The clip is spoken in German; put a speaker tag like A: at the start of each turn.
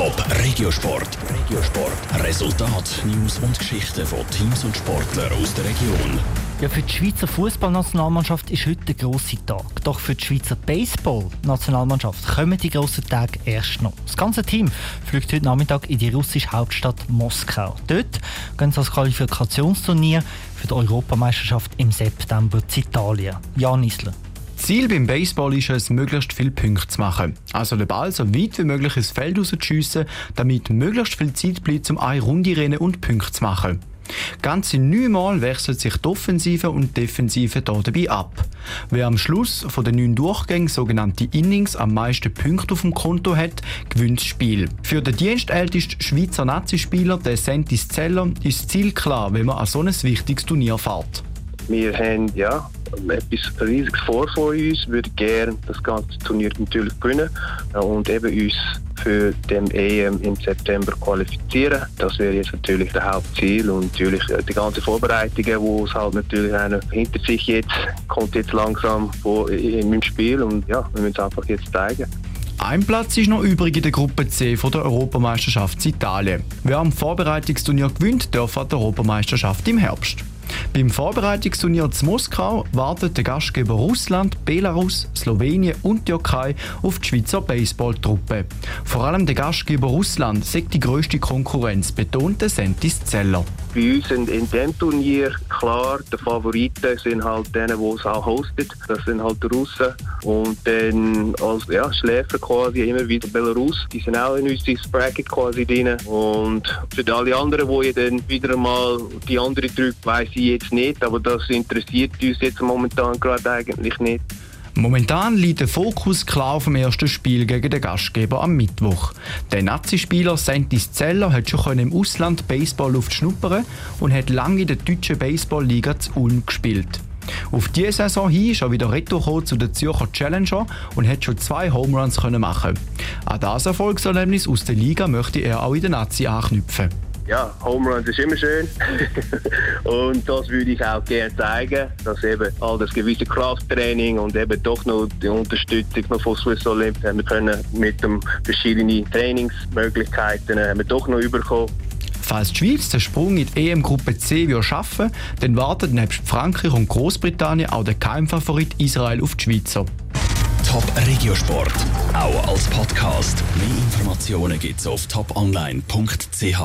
A: Top Regiosport. Regiosport. Resultat, News und Geschichten von Teams und Sportlern aus der Region.
B: Ja, für die Schweizer Fußballnationalmannschaft ist heute der grosse Tag. Doch für die Schweizer Baseball-Nationalmannschaft kommen die grossen Tage erst noch. Das ganze Team fliegt heute Nachmittag in die russische Hauptstadt Moskau. Dort gehen sie als Qualifikationsturnier für die Europameisterschaft im September zu Italien. Jan Isler.
C: Ziel beim Baseball ist es, möglichst viele Punkte zu machen. Also den Ball so weit wie möglich ins Feld rauszuschiessen, damit möglichst viel Zeit bleibt, um eine Runde rennen und Punkte zu machen. Ganze neunmal wechselt sich die Offensive und die Defensive hier dabei ab. Wer am Schluss von den neun Durchgängen sogenannte Innings am meisten Punkte auf dem Konto hat, gewinnt das Spiel. Für den dienstältesten Schweizer Nazispieler, den Sentis Zeller, ist das Ziel klar, wenn man an so ein wichtiges Turnier fährt.
D: Wir haben ja, etwas Riesiges vor von uns, würden gerne das ganze Turnier natürlich gewinnen und eben uns für den EM im September qualifizieren. Das wäre jetzt natürlich das Hauptziel und natürlich die ganzen Vorbereitungen, wo es halt natürlich einer hinter sich jetzt kommt jetzt langsam in meinem Spiel und ja, wir müssen es einfach jetzt zeigen.
C: Ein Platz ist noch übrig in der Gruppe C von der Europameisterschaft Italien. Wer am Vorbereitungsturnier gewinnt, darf an der Europameisterschaft im Herbst. Beim Vorbereitungsturnier zu Moskau wartet der Gastgeber Russland, Belarus, Slowenien und Türkei auf die Schweizer Baseballtruppe. Vor allem der Gastgeber Russland sagt die grösste Konkurrenz, betonte Sentis Zeller.
D: Bei uns in, in diesem Turnier klar, die Favoriten sind halt die, die es auch hostet. Das sind halt die Russen. Und dann als ja, Schläfer quasi immer wieder Belarus. Die sind auch in unser Bracket quasi drin. Und für alle anderen, die dann wieder mal die andere drückt, weiss ich jetzt nicht. Aber das interessiert uns jetzt momentan gerade eigentlich nicht.
C: Momentan liegt der Fokus klar auf dem ersten Spiel gegen den Gastgeber am Mittwoch. Der Nazi-Spieler Sentis Zeller hat schon im Ausland Baseballluft schnuppern und hat lange in der deutschen Baseballliga zu Ulm gespielt. Auf diese Saison hin ist er wieder retour zu den Zürcher Challenger und hat schon zwei Home Runs machen. An das Erfolgserlebnis aus der Liga möchte er auch in der Nazi anknüpfen
D: ja, Home Runs ist immer schön. und das würde ich auch gerne zeigen, dass eben all das gewisse Krafttraining und eben doch noch die Unterstützung noch von Swiss Olymp haben wir können mit den verschiedenen Trainingsmöglichkeiten haben wir doch noch überkommen.
C: Falls die Schweiz den Sprung in die EM-Gruppe C schaffen dann wartet nebst Frankreich und Großbritannien auch der Keimfavorit Israel auf die Schweizer.
A: Top Regiosport, auch als Podcast. Mehr Informationen gibt's auf toponline.ch.